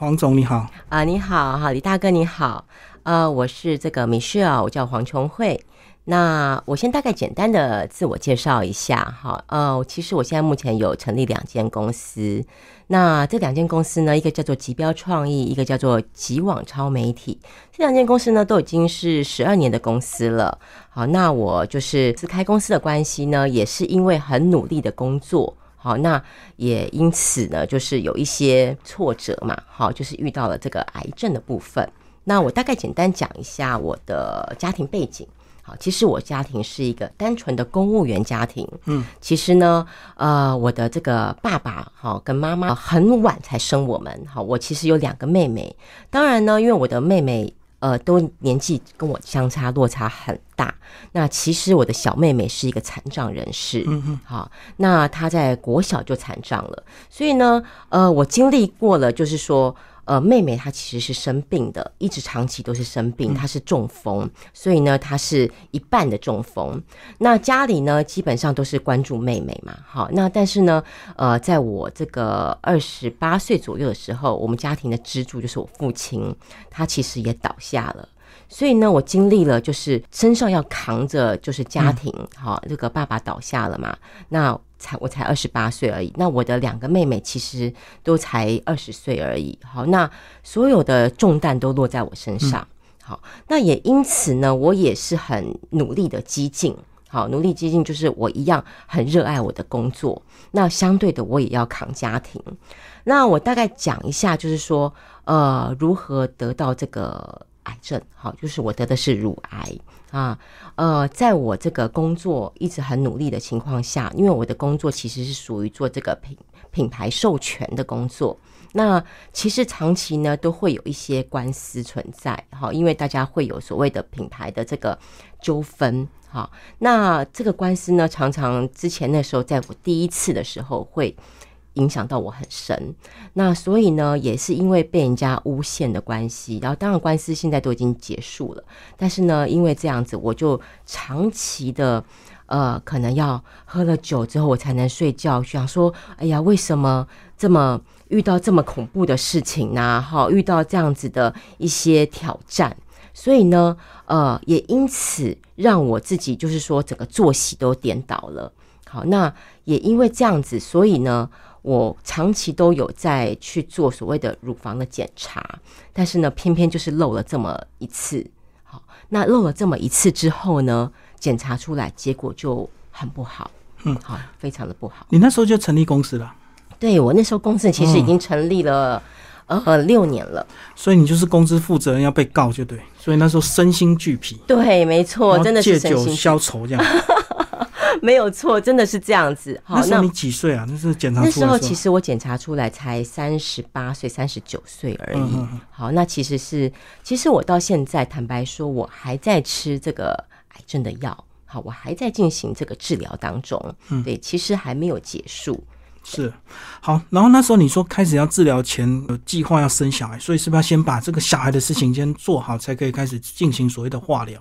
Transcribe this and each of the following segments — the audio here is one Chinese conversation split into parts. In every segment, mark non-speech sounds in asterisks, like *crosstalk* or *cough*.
黄总你好。啊，你好，哈，李大哥你好，呃，我是这个 Michelle，我叫黄琼慧。那我先大概简单的自我介绍一下，哈，呃，其实我现在目前有成立两间公司，那这两间公司呢，一个叫做极标创意，一个叫做极网超媒体，这两间公司呢都已经是十二年的公司了。好，那我就是自开公司的关系呢，也是因为很努力的工作，好，那也因此呢，就是有一些挫折嘛，好，就是遇到了这个癌症的部分。那我大概简单讲一下我的家庭背景。好其实我家庭是一个单纯的公务员家庭。嗯，其实呢，呃，我的这个爸爸哈跟妈妈很晚才生我们。好，我其实有两个妹妹。当然呢，因为我的妹妹呃都年纪跟我相差落差很大。那其实我的小妹妹是一个残障人士。嗯嗯。好，那她在国小就残障了。所以呢，呃，我经历过了，就是说。呃，妹妹她其实是生病的，一直长期都是生病，她是中风，所以呢，她是一半的中风。那家里呢，基本上都是关注妹妹嘛，好，那但是呢，呃，在我这个二十八岁左右的时候，我们家庭的支柱就是我父亲，他其实也倒下了。所以呢，我经历了就是身上要扛着就是家庭，好，这个爸爸倒下了嘛，那才我才二十八岁而已，那我的两个妹妹其实都才二十岁而已，好，那所有的重担都落在我身上，好，那也因此呢，我也是很努力的激进，好，努力激进就是我一样很热爱我的工作，那相对的我也要扛家庭，那我大概讲一下，就是说，呃，如何得到这个。癌症，好，就是我得的是乳癌啊，呃，在我这个工作一直很努力的情况下，因为我的工作其实是属于做这个品品牌授权的工作，那其实长期呢都会有一些官司存在，哈，因为大家会有所谓的品牌的这个纠纷，哈，那这个官司呢，常常之前那时候在我第一次的时候会。影响到我很深，那所以呢，也是因为被人家诬陷的关系，然后当然官司现在都已经结束了，但是呢，因为这样子，我就长期的呃，可能要喝了酒之后我才能睡觉，想说，哎呀，为什么这么遇到这么恐怖的事情呢？哈，遇到这样子的一些挑战，所以呢，呃，也因此让我自己就是说整个作息都颠倒了。好，那也因为这样子，所以呢。我长期都有在去做所谓的乳房的检查，但是呢，偏偏就是漏了这么一次。好，那漏了这么一次之后呢，检查出来结果就很不好。嗯，好，非常的不好。你那时候就成立公司了？对，我那时候公司其实已经成立了呃六年了。所以你就是公司负责人要被告就对，所以那时候身心俱疲。对，没错，真的是借酒消愁这样。*laughs* 没有错，真的是这样子。好，那时候你几岁啊？那是检查那时候，其实我检查出来才三十八岁、三十九岁而已。好，那其实是，其实我到现在坦白说，我还在吃这个癌症的药。好，我还在进行这个治疗当中。嗯，对，其实还没有结束。是，好。然后那时候你说开始要治疗前有计划要生小孩，所以是不是要先把这个小孩的事情先做好，才可以开始进行所谓的化疗？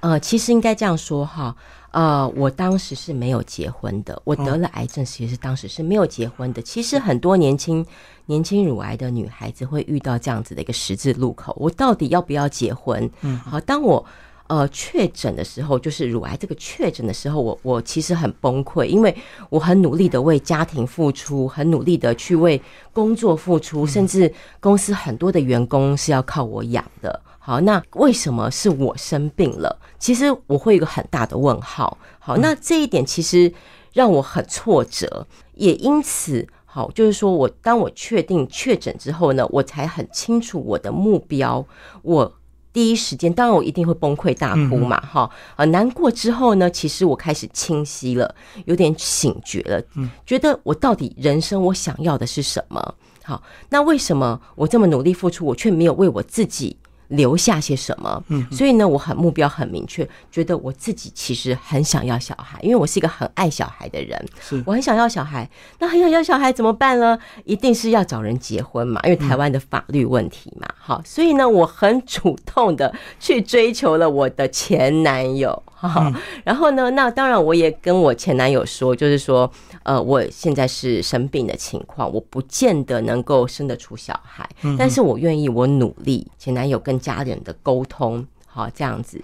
呃，其实应该这样说哈。呃，我当时是没有结婚的。我得了癌症，其实当时是没有结婚的。其实很多年轻年轻乳癌的女孩子会遇到这样子的一个十字路口：我到底要不要结婚？嗯，好，当我呃确诊的时候，就是乳癌这个确诊的时候，我我其实很崩溃，因为我很努力的为家庭付出，很努力的去为工作付出，甚至公司很多的员工是要靠我养的。好，那为什么是我生病了？其实我会有一个很大的问号。好，那这一点其实让我很挫折，也因此，好，就是说我当我确定确诊之后呢，我才很清楚我的目标。我第一时间，当然我一定会崩溃大哭嘛，哈，啊，难过之后呢，其实我开始清晰了，有点醒觉了，嗯，觉得我到底人生我想要的是什么？好，那为什么我这么努力付出，我却没有为我自己？留下些什么？嗯，所以呢，我很目标很明确，觉得我自己其实很想要小孩，因为我是一个很爱小孩的人。是，我很想要小孩。那很想要小孩怎么办呢？一定是要找人结婚嘛，因为台湾的法律问题嘛。好，所以呢，我很主动的去追求了我的前男友。哈，然后呢，那当然我也跟我前男友说，就是说，呃，我现在是生病的情况，我不见得能够生得出小孩，但是我愿意，我努力。前男友跟家人的沟通，好这样子。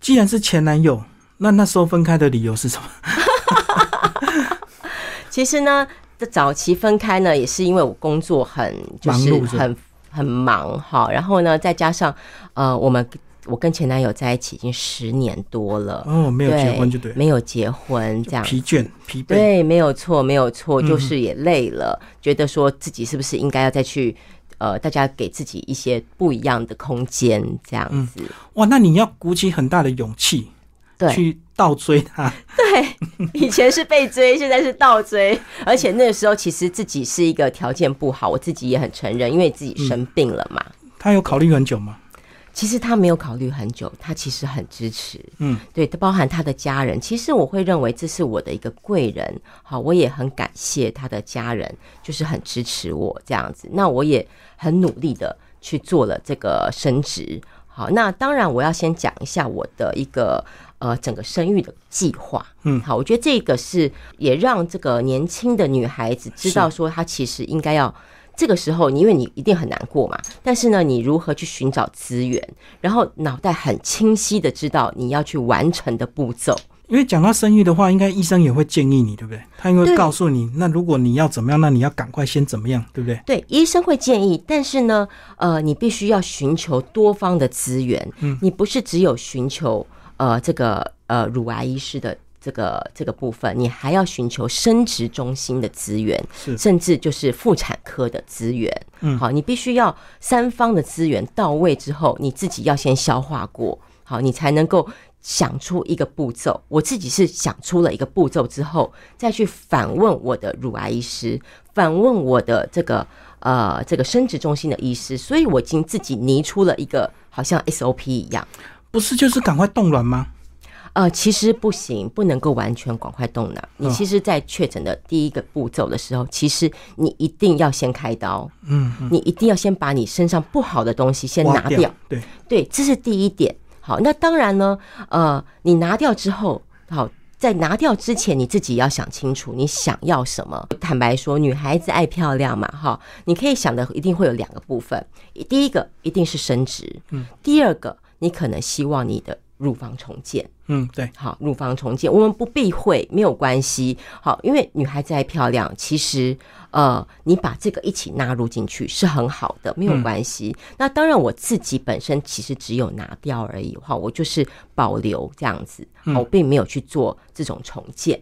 既然是前男友，那那时候分开的理由是什么？*laughs* 其实呢，这早期分开呢，也是因为我工作很就是很很忙哈，然后呢，再加上呃，我们。我跟前男友在一起已经十年多了，哦，没有结婚就对，没有结婚这样，疲倦疲惫，对，没有错，没有错，就是也累了，觉得说自己是不是应该要再去，呃，大家给自己一些不一样的空间，这样子。哇，那你要鼓起很大的勇气，对，去倒追他。*laughs* 对，以前是被追，*laughs* 现在是倒追，而且那个时候其实自己是一个条件不好，我自己也很承认，因为自己生病了嘛。他有考虑很久吗？其实他没有考虑很久，他其实很支持，嗯，对，包含他的家人。其实我会认为这是我的一个贵人，好，我也很感谢他的家人，就是很支持我这样子。那我也很努力的去做了这个升职，好，那当然我要先讲一下我的一个呃整个生育的计划，嗯，好，我觉得这个是也让这个年轻的女孩子知道说，她其实应该要。这个时候，因为你一定很难过嘛，但是呢，你如何去寻找资源，然后脑袋很清晰的知道你要去完成的步骤。因为讲到生育的话，应该医生也会建议你，对不对？他应该告诉你，那如果你要怎么样，那你要赶快先怎么样，对不对？对，医生会建议，但是呢，呃，你必须要寻求多方的资源，嗯，你不是只有寻求呃这个呃乳癌医师的。这个这个部分，你还要寻求生殖中心的资源，甚至就是妇产科的资源。嗯，好，你必须要三方的资源到位之后，你自己要先消化过，好，你才能够想出一个步骤。我自己是想出了一个步骤之后，再去反问我的乳癌医师，反问我的这个呃这个生殖中心的医师，所以我已经自己拟出了一个好像 SOP 一样，不是就是赶快冻卵吗？呃，其实不行，不能够完全赶快动脑。你其实，在确诊的第一个步骤的时候，其实你一定要先开刀。嗯，你一定要先把你身上不好的东西先拿掉。对对，这是第一点。好，那当然呢，呃，你拿掉之后，好，在拿掉之前，你自己要想清楚你想要什么。坦白说，女孩子爱漂亮嘛，哈，你可以想的一定会有两个部分。第一个一定是升职，嗯，第二个你可能希望你的。乳房重建，嗯，对，好，乳房重建，我们不避讳，没有关系，好，因为女孩子还漂亮，其实，呃，你把这个一起纳入进去是很好的，没有关系。那当然，我自己本身其实只有拿掉而已，哈，我就是保留这样子，我并没有去做这种重建。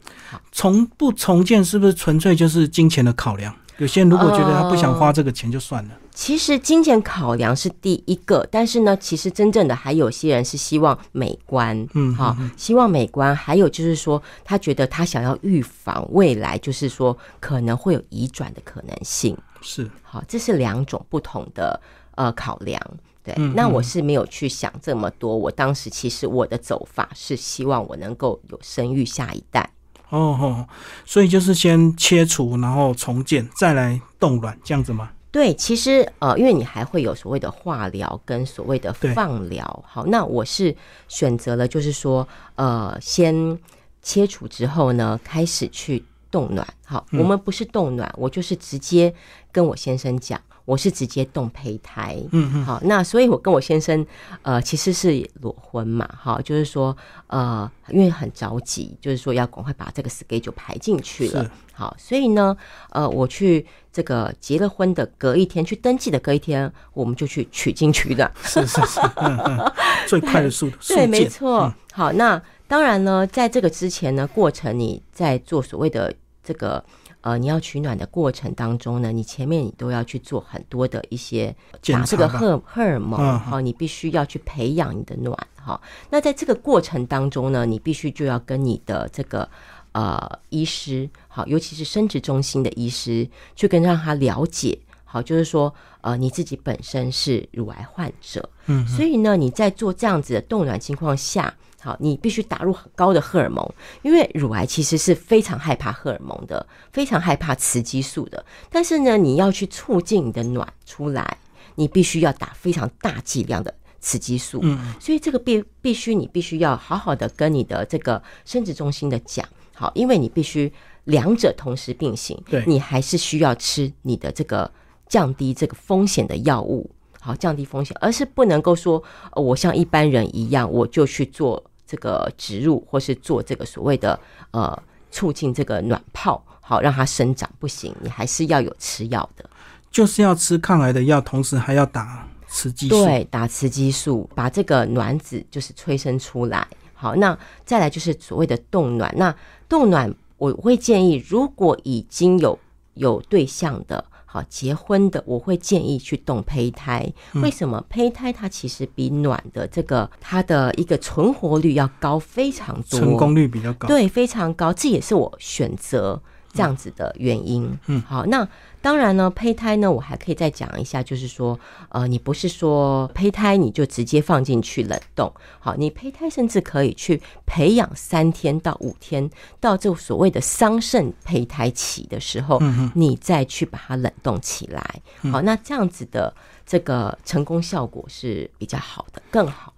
重不重建是不是纯粹就是金钱的考量？有些人如果觉得他不想花这个钱，就算了。其实金钱考量是第一个，但是呢，其实真正的还有些人是希望美观，嗯，好，希望美观。还有就是说，他觉得他想要预防未来，就是说可能会有移转的可能性。是，好，这是两种不同的呃考量。对，那我是没有去想这么多。我当时其实我的走法是希望我能够有生育下一代。哦哦，所以就是先切除，然后重建，再来冻卵，这样子吗？对，其实呃，因为你还会有所谓的化疗跟所谓的放疗。好，那我是选择了，就是说呃，先切除之后呢，开始去冻卵。好，我们不是冻卵，我就是直接跟我先生讲。我是直接动胚胎，嗯嗯，好，那所以我跟我先生，呃，其实是裸婚嘛，哈，就是说，呃，因为很着急，就是说要赶快把这个 schedule 排进去了，好，所以呢，呃，我去这个结了婚的隔一天去登记的隔一天，我们就去取经取卵，是是是，嗯嗯，*laughs* 最快的速度，对，没错，好，那当然呢，在这个之前呢，过程你在做所谓的这个。呃，你要取暖的过程当中呢，你前面你都要去做很多的一些打这个荷荷尔蒙，好，你必须要去培养你的暖，哈。那在这个过程当中呢，你必须就要跟你的这个呃医师，好，尤其是生殖中心的医师，去跟让他了解，好，就是说呃你自己本身是乳癌患者，嗯，所以呢，你在做这样子的冻卵情况下。好，你必须打入很高的荷尔蒙，因为乳癌其实是非常害怕荷尔蒙的，非常害怕雌激素的。但是呢，你要去促进你的卵出来，你必须要打非常大剂量的雌激素。嗯，所以这个必必须你必须要好好的跟你的这个生殖中心的讲，好，因为你必须两者同时并行，对你还是需要吃你的这个降低这个风险的药物，好降低风险，而是不能够说、呃我像一般人一样，我就去做这个植入或是做这个所谓的呃促进这个卵泡，好让它生长，不行，你还是要有吃药的。就是要吃抗癌的药，同时还要打雌激素。对，打雌激素，把这个卵子就是催生出来。好，那再来就是所谓的冻卵。那冻卵，我会建议，如果已经有有对象的，好结婚的，我会建议去动胚胎。为什么？胚胎它其实比卵的这个它的一个存活率要高非常多，成功率比较高。对，非常高，这也是我选择这样子的原因。嗯，好，那当然呢，胚胎呢，我还可以再讲一下，就是说，呃，你不是说胚胎你就直接放进去冷冻，好，你胚胎甚至可以去培养三天到五天，到这所谓的桑葚胚胎期的时候，你再去把它冷冻起来。好，那这样子的这个成功效果是比较好的，更好的。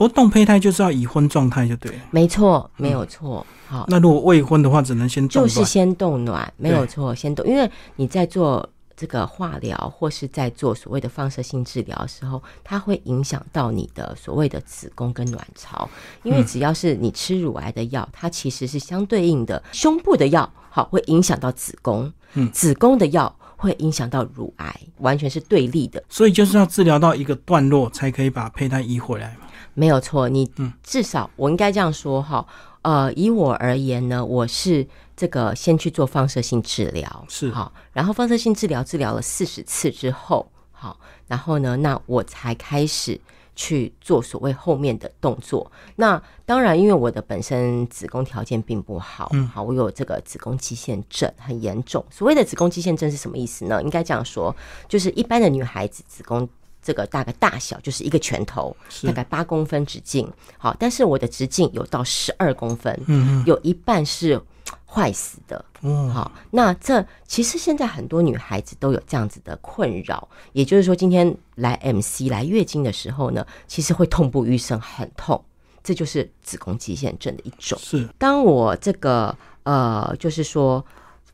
不过冻胚胎就是要已婚状态就对了。没错，没有错。好，那如果未婚的话，只能先。就是先冻卵，没有错，先冻，因为你在做这个化疗或是在做所谓的放射性治疗的时候，它会影响到你的所谓的子宫跟卵。巢，因为只要是你吃乳癌的药，它其实是相对应的胸部的药，好会影响到子宫，嗯子宫的药会影响到乳癌，完全是对立的。所以就是要治疗到一个段落，才可以把胚胎移回来嘛。没有错，你嗯至少我应该这样说哈，呃，以我而言呢，我是这个先去做放射性治疗，是好，然后放射性治疗治疗了四十次之后，好，然后呢，那我才开始去做所谓后面的动作。那当然，因为我的本身子宫条件并不好，嗯好，我有这个子宫肌腺症很严重。所谓的子宫肌腺症是什么意思呢？应该这样说，就是一般的女孩子子宫。这个大概大小就是一个拳头，大概八公分直径，好，但是我的直径有到十二公分，嗯有一半是坏死的，好，那这其实现在很多女孩子都有这样子的困扰，也就是说，今天来 MC 来月经的时候呢，其实会痛不欲生，很痛，这就是子宫肌腺症的一种。是。当我这个呃，就是说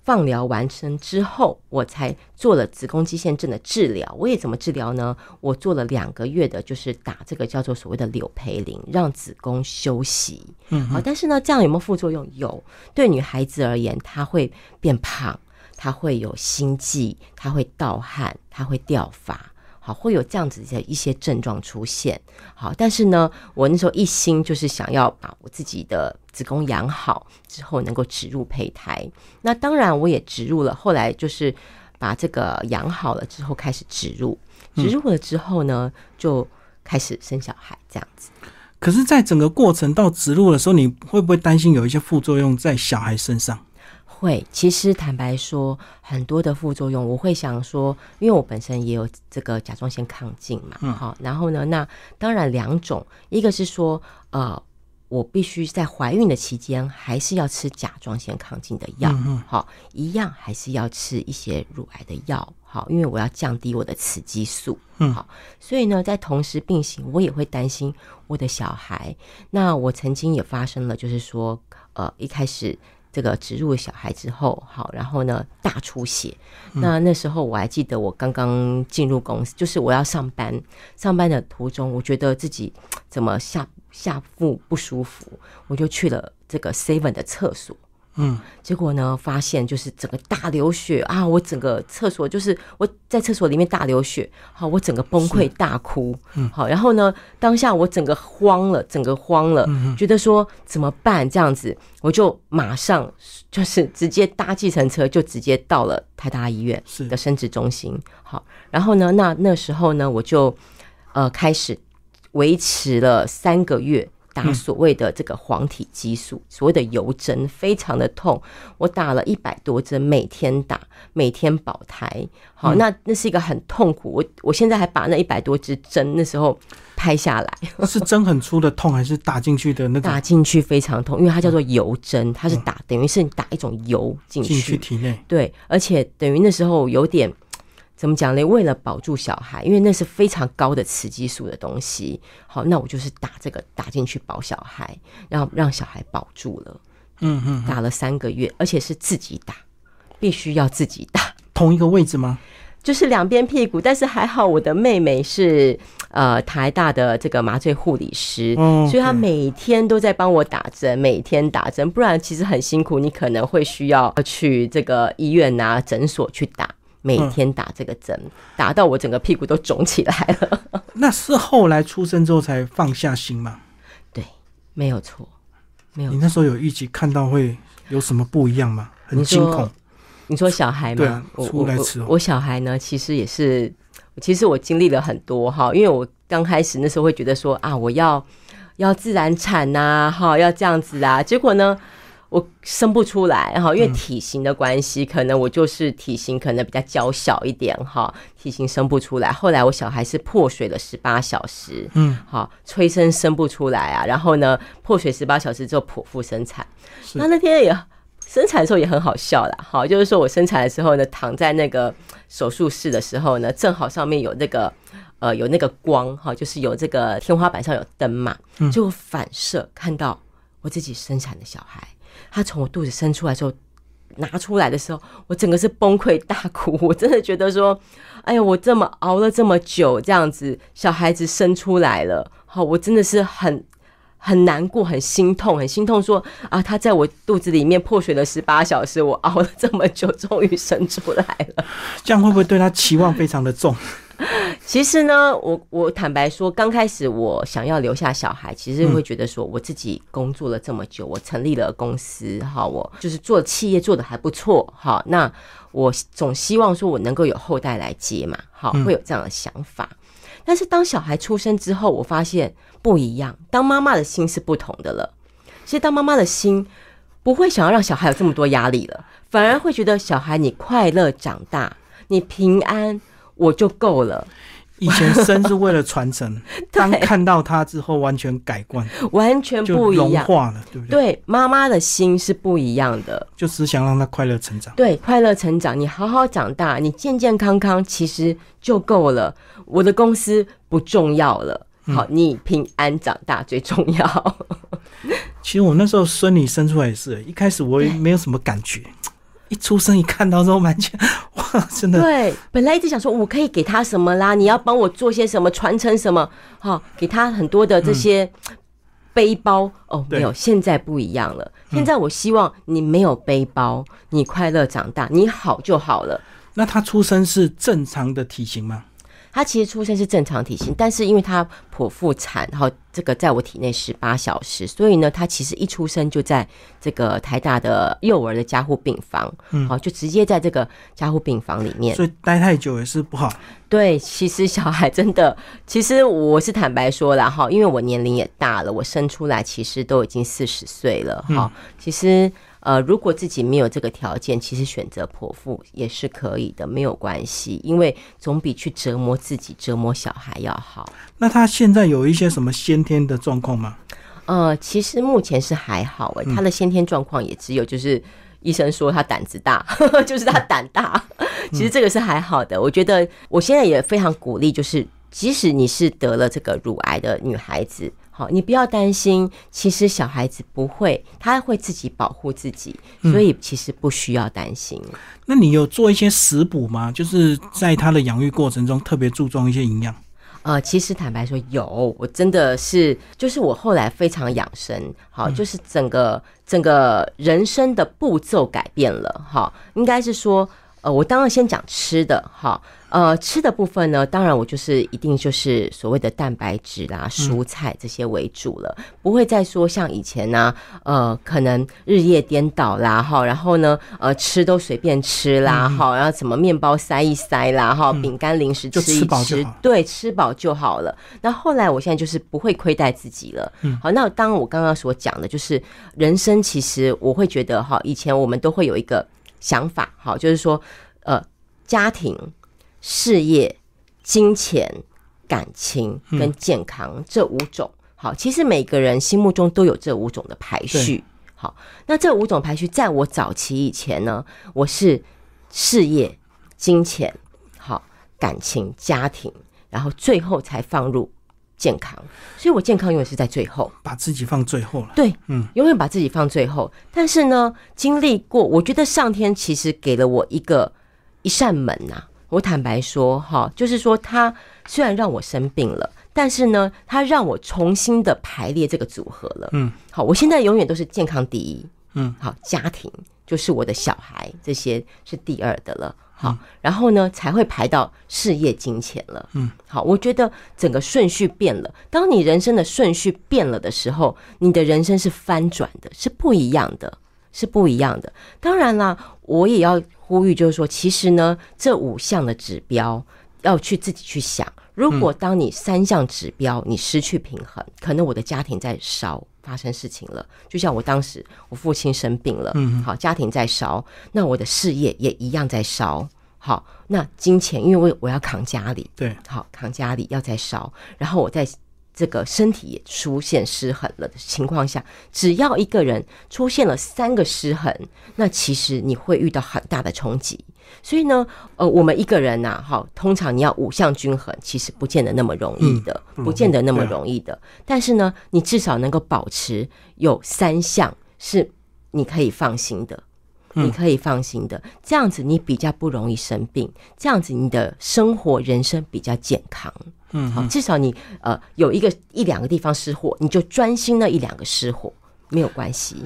放疗完成之后，我才做了子宫肌腺症的治疗。我也怎么治疗呢？我做了两个月的，就是打这个叫做所谓的柳培林，让子宫休息。嗯好，但是呢，这样有没有副作用？有，对女孩子而言，她会变胖，她会有心悸，她会盗汗，她会掉发。好，会有这样子的一些症状出现。好，但是呢，我那时候一心就是想要把我自己的子宫养好之后，能够植入胚胎。那当然我也植入了，后来就是把这个养好了之后开始植入，植入了之后呢，就开始生小孩这样子。可是，在整个过程到植入的时候，你会不会担心有一些副作用在小孩身上？会，其实坦白说，很多的副作用，我会想说，因为我本身也有这个甲状腺亢进嘛，嗯好，然后呢，那当然两种，一个是说，呃，我必须在怀孕的期间还是要吃甲状腺亢进的药，好，一样还是要吃一些乳癌的药，好，因为我要降低我的雌激素，嗯好，所以呢，在同时并行，我也会担心我的小孩。那我曾经也发生了，就是说，呃，一开始这个植入了小孩之后，好，然后呢大出血。那那时候我还记得，我刚刚进入公司，就是我要上班，上班的途中，我觉得自己怎么下下腹不舒服，我就去了这个 Seven 的厕所。嗯，结果呢，发现就是整个大流血啊！我整个厕所就是我在厕所里面大流血，好，我整个崩溃大哭，嗯好，然后呢，当下我整个慌了，整个慌了，嗯觉得说怎么办这样子，我就马上就是直接搭计程车，就直接到了台大医院是的生殖中心，好，然后呢，那那时候呢，我就呃开始维持了三个月。打所谓的这个黄体激素，所谓的油针，非常的痛。我打了一百多针，每天打，每天保胎。好，那那是一个很痛苦。我我现在还把那一百多支针那时候拍下来，*laughs* 是针很粗的痛，还是打进去的那种打进去非常痛，因为它叫做油针，它是打等于是你打一种油进进去去。体内？对，而且等于那时候有点怎么讲呢？为了保住小孩，因为那是非常高的雌激素的东西，好，那我就是打这个打进去保小孩，然后让小孩保住了。嗯嗯，打了三个月，而且是自己打，必须要自己打，同一个位置吗？*laughs* 就是两边屁股。但是还好，我的妹妹是呃台大的这个麻醉护理师，哦所以她每天都在帮我打针，每天打针，不然其实很辛苦，你可能会需要去这个医院啊诊所去打。每天打这个针，打到我整个屁股都肿起来了。*laughs* 那是后来出生之后才放下心吗？对，没有错，没有你那时候有预期看到会有什么不一样吗？很惊恐。你说小孩吗？对啊我我小孩呢，其实也是，其实我经历了很多哈，因为我刚开始那时候会觉得说啊，我要要自然产呐、哈，要这样子啊，结果呢。我生不出来哈，因为体型的关系，可能我就是体型可能比较娇小一点哈，体型生不出来。后来我小孩是破水了十八小时，嗯，好催生生不出来啊，然后呢破水十八小时之后剖腹生产，那那天也生产的时候也很好笑啦，好，就是说我生产的时候呢，躺在那个手术室的时候呢，正好上面有那个呃有那个光哈，就是有这个天花板上有灯嘛，就反射看到我自己生产的小孩，他从我肚子生出来的时候。拿出来的时候，我整个是崩溃大哭。我真的觉得说，哎呀，我这么熬了这么久，这样子小孩子生出来了，好，我真的是很很难过，很心痛，很心痛说啊，他在我肚子里面破水了十八小时，我熬了这么久，终于生出来了。这样会不会对他期望非常的重？*laughs* 其实呢，我我坦白说，刚开始我想要留下小孩，其实会觉得说，我自己工作了这么久，我成立了公司，哈，我就是做企业做的还不错，哈，那我总希望说我能够有后代来接嘛，好，会有这样的想法。但是当小孩出生之后，我发现不一样，当妈妈的心是不同的了。其实当妈妈的心不会想要让小孩有这么多压力了，反而会觉得小孩你快乐长大，你平安。我就够了，以前生是为了传承，*laughs* 当看到他之后，完全改观，完全不一样。化了，对不对？对，妈妈的心是不一样的。就只想让他快乐成长。对，快乐成长，你好好长大，你健健康康，其实就够了。我的公司不重要了，好，你平安长大最重要。*laughs* 其实我那时候孙女生出来也是，一开始我也没有什么感觉，一出生一看到之后，完全 *laughs* 哇，真的对，本来一直想说，我可以给他什么啦？你要帮我做些什么，传承什么？好，给他很多的这些背包。哦，没有，现在不一样了。现在我希望你没有背包，你快乐长大，你好就好了。那他出生是正常的体型吗？他其实出生是正常体型，但是因为他剖腹产，然后这个在我体内十八小时，所以呢，他其实一出生就在这个台大的幼儿的加护病房，好，就直接在这个加护病房里面。所以待太久也是不好。*laughs* 对，其实小孩真的，其实我是坦白说了哈，因为我年龄也大了，我生出来其实都已经四十岁了哈。其实呃，如果自己没有这个条件，其实选择剖腹也是可以的，没有关系，因为总比去折磨自己、折磨小孩要好。那他现在有一些什么先天的状况吗？呃，其实目前是还好诶，他的先天状况也只有就是医生说他胆子大，*laughs* 就是他胆大。其实这个是还好的，我觉得我现在也非常鼓励，就是即使你是得了这个乳癌的女孩子，好，你不要担心，其实小孩子不会，他会自己保护自己，所以其实不需要担心。那你有做一些食补吗？就是在他的养育过程中特别注重一些营养。呃，其实坦白说有，我真的是，就是我后来非常养生，好，就是整个整个人生的步骤改变了，哈，应该是说，呃，我当然先讲吃的，哈，呃，吃的部分呢，当然我就是一定就是所谓的蛋白质啦、蔬菜这些为主了，不会再说像以前呢、呃，可能日夜颠倒啦，哈，然后呢，呃，吃都随便吃啦，哈、然后什么面包塞一塞啦，哈，饼干零食就吃一吃对，吃饱就好了。那后来我现在就是不会亏待自己了。嗯，好，那当我刚刚所讲的，就是人生其实我会觉得哈，以前我们都会有一个想法，好，就是说，呃，家庭、事业、金钱、感情跟健康、这五种，好，其实每个人心目中都有这五种的排序。好，那这五种排序，在我早期以前呢，我是事业、金钱、好感情、家庭，然后最后才放入健康，所以我健康永远是在最后。把自己放最后了。对，嗯，永远把自己放最后。但是呢，经历过，我觉得上天其实给了我一个一扇门呐、我坦白说，哈，就是说，他虽然让我生病了，但是呢，他让我重新的排列这个组合了。嗯，好，我现在永远都是健康第一。嗯，好，家庭就是我的小孩，这些是第二的了。好，然后呢，才会排到事业、金钱了。嗯，好，我觉得整个顺序变了。当你人生的顺序变了的时候，你的人生是翻转的，是不一样的，是不一样的。当然啦，我也要呼吁，就是说，其实呢，这五项的指标要去自己去想。如果当你三项指标你失去平衡，可能我的家庭在烧，发生事情了。就像我当时，我父亲生病了，嗯好，家庭在烧，那我的事业也一样在烧。好，那金钱，因为我我要扛家里，对，好扛家里要再烧，然后我在这个身体也出现失衡了的情况下，只要一个人出现了三个失衡，那其实你会遇到很大的冲击。所以呢，呃，我们一个人呐、哈，通常你要五项均衡，其实不见得那么容易的，嗯不见得那么容易的。但是呢，你至少能够保持有三项是你可以放心的。嗯你可以放心的，这样子你比较不容易生病，这样子你的生活人生比较健康。嗯好，至少你呃有一个一两个地方失火，你就专心那一两个失火，没有关系。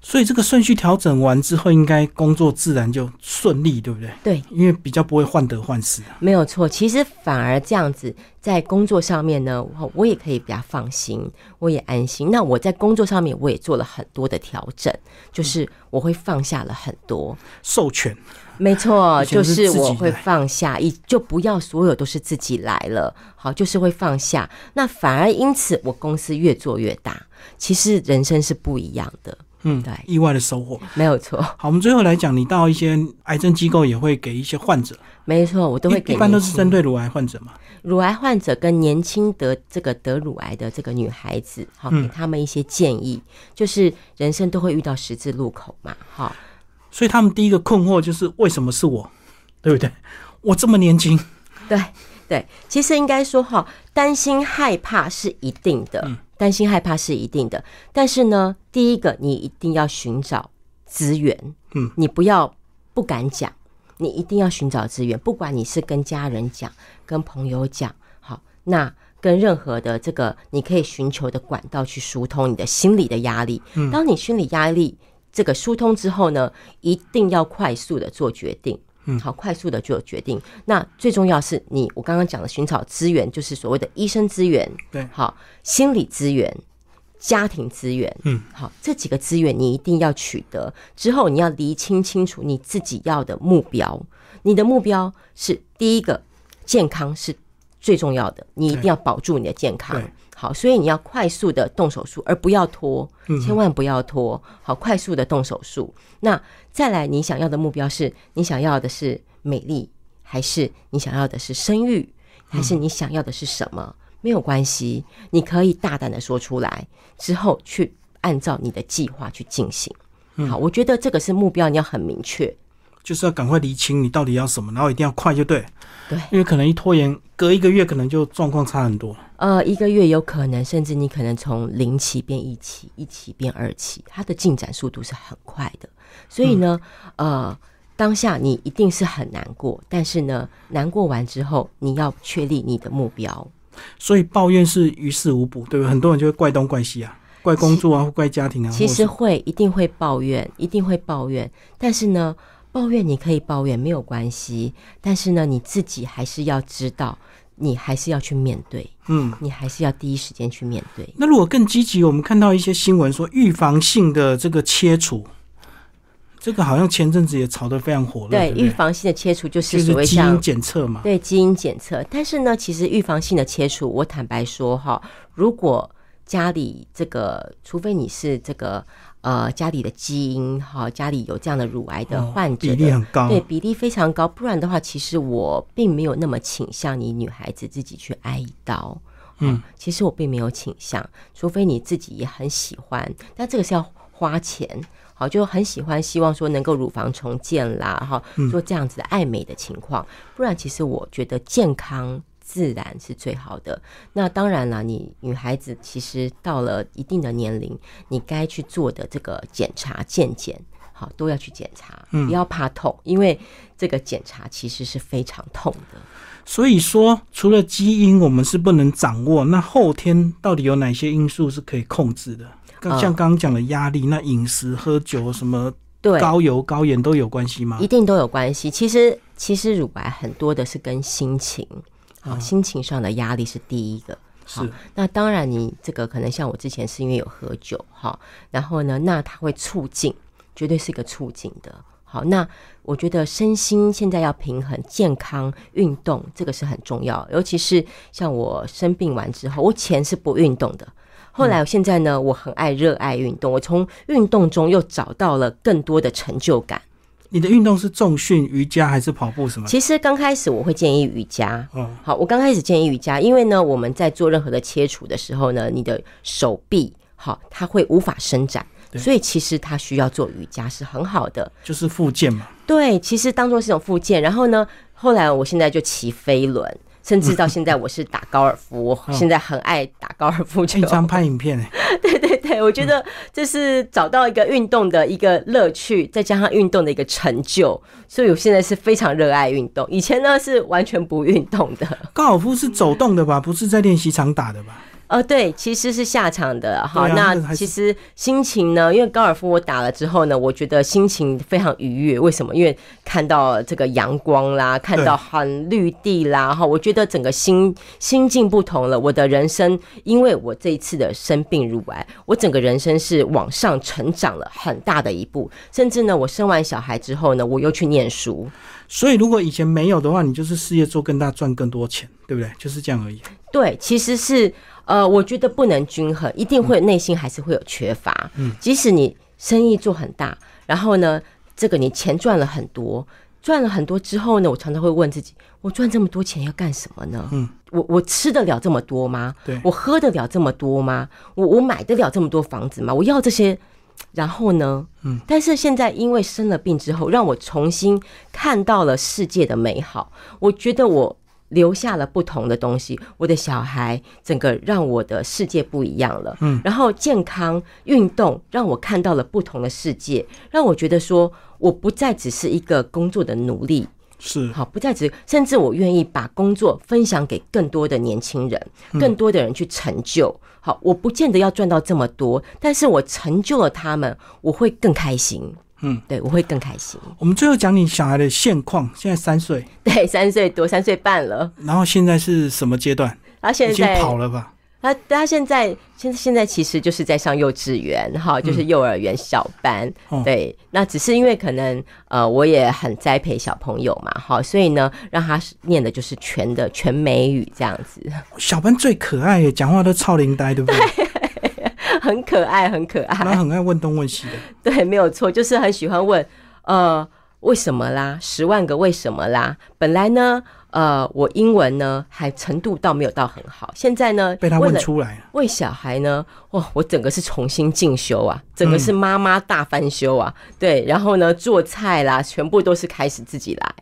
所以这个顺序调整完之后，应该工作自然就顺利，对不对？对，因为比较不会患得患失啊。没有错。其实反而这样子，在工作上面呢，我我也可以比较放心，我也安心。那我在工作上面，我也做了很多的调整，就是我会放下了很多。授权，没错，就是我会放下，一就不要所有都是自己来了，好，就是会放下。那反而因此，我公司越做越大。其实人生是不一样的，嗯，对。意外的收获。没有错，好，我们最后来讲，你到一些癌症机构也会给一些患者，没错，我都会给一一般都是针对乳癌患者嘛。乳癌患者跟年轻得这个得乳癌的这个女孩子，好，嗯。给他们一些建议，就是人生都会遇到十字路口嘛，哈，所以他们第一个困惑就是为什么是我，对不对？我这么年轻，对对，其实应该说哈，担心害怕是一定的，嗯担心害怕是一定的。但是呢，第一个你一定要寻找资源，嗯，你不要不敢讲，你一定要寻找资源，不管你是跟家人讲、跟朋友讲，好，那跟任何的这个你可以寻求的管道去疏通你的心理的压力。嗯当你心理压力这个疏通之后呢，一定要快速的做决定。嗯好，快速的就有决定。那最重要是你，我刚刚讲的寻找资源，就是所谓的医生资源，对好，心理资源、家庭资源，嗯，好，这几个资源你一定要取得。之后你要厘清清楚你自己要的目标，你的目标是第一个，健康是最重要的，你一定要保住你的健康对。好，所以你要快速的动手术，而不要拖，嗯千万不要拖。好，快速的动手术。那再来，你想要的目标是你想要的是美丽，还是你想要的是生育，还是你想要的是什么？没有关系，你可以大胆的说出来，之后去按照你的计划去进行。好，我觉得这个是目标，你要很明确。就是要赶快厘清你到底要什么，然后一定要快就对，对，因为可能一拖延，隔一个月可能就状况差很多。呃，一个月有可能，甚至你可能从零期变一期，一期变二期，它的进展速度是很快的。所以呢，呃，当下你一定是很难过，但是呢，难过完之后，你要确立你的目标。所以抱怨是于事无补，对不对？很多人就会怪东怪西啊，怪工作啊，或怪家庭啊。其实会一定会抱怨，一定会抱怨，但是呢，抱怨你可以抱怨没有关系，但是呢，你自己还是要知道，你还是要去面对，嗯，你还是要第一时间去面对。那如果更积极，我们看到一些新闻说预防性的这个切除，这个好像前阵子也炒得非常火热，对预防性的切除就就是所谓基因检测嘛，对基因检测，但是呢，其实预防性的切除，我坦白说哈，如果家里这个，除非你是这个呃家里的基因哈，家里有这样的乳癌的哦患者的、比例很高，对比例非常高，不然的话，其实我并没有那么倾向你女孩子自己去挨一刀。嗯，其实我并没有倾向，除非你自己也很喜欢，但这个是要花钱，好，就很喜欢，希望说能够乳房重建啦，哈，做这样子的爱美的情况，不然其实我觉得健康自然是最好的。那当然了，你女孩子其实到了一定的年龄，你该去做的这个检查、健检，好都要去检查，不要怕痛，因为这个检查其实是非常痛的。所以说，除了基因我们是不能掌握，那后天到底有哪些因素是可以控制的？像刚刚讲的压力，那饮食、喝酒什么，对高油、高盐都有关系吗？一定都有关系。其实，其实乳白很多的是跟心情，好，心情上的压力是第一个。好，那当然，你这个可能像我之前是因为有喝酒，哈，然后呢，那它会促进，绝对是一个促进的。好，那我觉得身心现在要平衡，健康运动这个是很重要。尤其是像我生病完之后，我前是不运动的，后来我现在呢，我很爱热爱运动，我从运动中又找到了更多的成就感。你的运动是重训、瑜伽还是跑步什么？其实刚开始我会建议瑜伽。嗯，好，我刚开始建议瑜伽，因为呢，我们在做任何的切除的时候呢，你的手臂好，它会无法伸展。所以其实它需要做瑜伽是很好的，就是复健嘛。对，其实当做是一种复健。然后呢，后来我现在就骑飞轮，甚至到现在我是打高尔夫，我现在很爱打高尔夫球。经常拍影片哎。*laughs* 对对对，我觉得这是找到一个运动的一个乐趣，再加上运动的一个成就，所以我现在是非常热爱运动。以前呢是完全不运动的。高尔夫是走动的吧？不是在练习场打的吧？呃，对，其实是下场的哈。那其实心情呢？因为高尔夫我打了之后呢，我觉得心情非常愉悦。为什么？因为看到这个阳光啦，看到很绿地啦，哈，我觉得整个心心境不同了。我的人生，因为我这一次的生病入癌，我整个人生是往上成长了很大的一步。甚至呢，我生完小孩之后呢，我又去念书。所以，如果以前没有的话，你就是事业做更大，赚更多钱，对不对？就是这样而已。对，其实是。呃，我觉得不能均衡，一定会内心还是会有缺乏。嗯，即使你生意做很大，然后呢，这个你钱赚了很多，赚了很多之后呢，我常常会问自己：我赚这么多钱要干什么呢？嗯，我我吃得了这么多吗？对，我喝得了这么多吗？我我买得了这么多房子吗？我要这些，然后呢？嗯，但是现在因为生了病之后，让我重新看到了世界的美好。我觉得我。留下了不同的东西，我的小孩整个让我的世界不一样了。嗯，然后健康运动让我看到了不同的世界，让我觉得说我不再只是一个工作的奴隶，是好不再只，甚至我愿意把工作分享给更多的年轻人，更多的人去成就。好，我不见得要赚到这么多，但是我成就了他们，我会更开心。嗯，对，我会更开心。我们最后讲你小孩的现况，现在三岁，对，三岁多，三岁半了。然后现在是什么阶段？他现在跑了吧？他他现在现现在其实就是在上幼稚园，哈，就是幼儿园小班。对，那只是因为可能呃，我也很栽培小朋友嘛，哈，所以呢，让他念的就是全的全美语这样子。小班最可爱，讲话都超灵呆，对不对？*laughs* 很可爱，很可爱。他很爱问东问西的。*laughs* 对，没有错，就是很喜欢问，呃，为什么啦？十万个为什么啦？本来呢，呃，我英文呢还程度倒没有到很好，现在呢被他问出来了。为小孩呢，哇，我整个是重新进修啊，整个是妈妈大翻修啊。对，然后呢，做菜啦，全部都是开始自己来。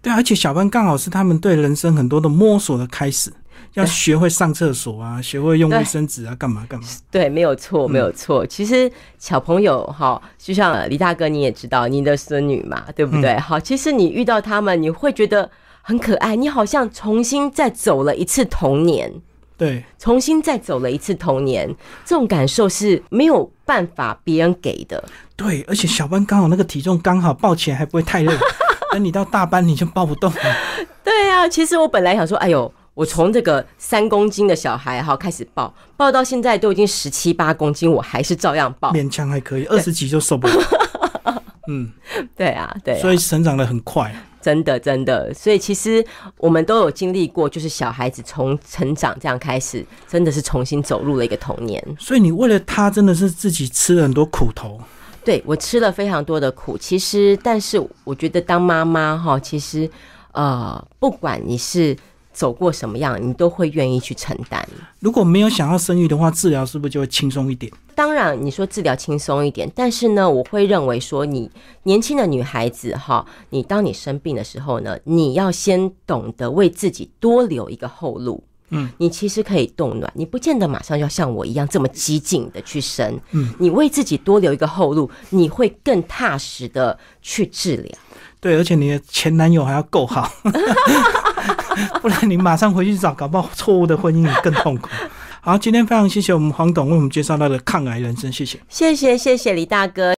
对，而且小班刚好是他们对人生很多的摸索的开始。要学会上厕所啊，*laughs* 学会用卫生纸啊，干嘛干嘛？*laughs* 对，没有错，没有错。其实小朋友哈，就像李大哥，你也知道，你的孙女嘛，对不对？好，其实你遇到他们，你会觉得很可爱，你好像重新再走了一次童年。对，重新再走了一次童年，这种感受是没有办法别人给的。对，而且小班刚好那个体重刚好抱起来还不会太累，*laughs* 等你到大班你就抱不动了。对啊，其实我本来想说，哎呦。我从这个三公斤的小孩哈开始抱，抱到现在都已经十七八公斤，我还是照样抱，勉强还可以，二十几就受不了。*laughs* 嗯，对啊，对，所以成长的很快，真的真的。所以其实我们都有经历过，就是小孩子从成长这样开始，真的是重新走入了一个童年。所以你为了他，真的是自己吃了很多苦头。对我吃了非常多的苦，其实，但是我觉得当妈妈哈，其实呃，不管你是。走过什么样，你都会愿意去承担。如果没有想要生育的话，治疗是不是就会轻松一点？当然，你说治疗轻松一点，但是呢，我会认为说，你年轻的女孩子哈，你当你生病的时候呢，你要先懂得为自己多留一个后路。嗯，你其实可以冻卵，你不见得马上要像我一样这么激进的去生。嗯，你为自己多留一个后路，你会更踏实的去治疗。对，而且你的前男友还要够好，*laughs* *laughs* 不然你马上回去找，搞不好错误的婚姻你更痛苦。好，今天非常谢谢我们黄董为我们介绍到的抗癌人生，谢谢，谢谢谢谢李大哥。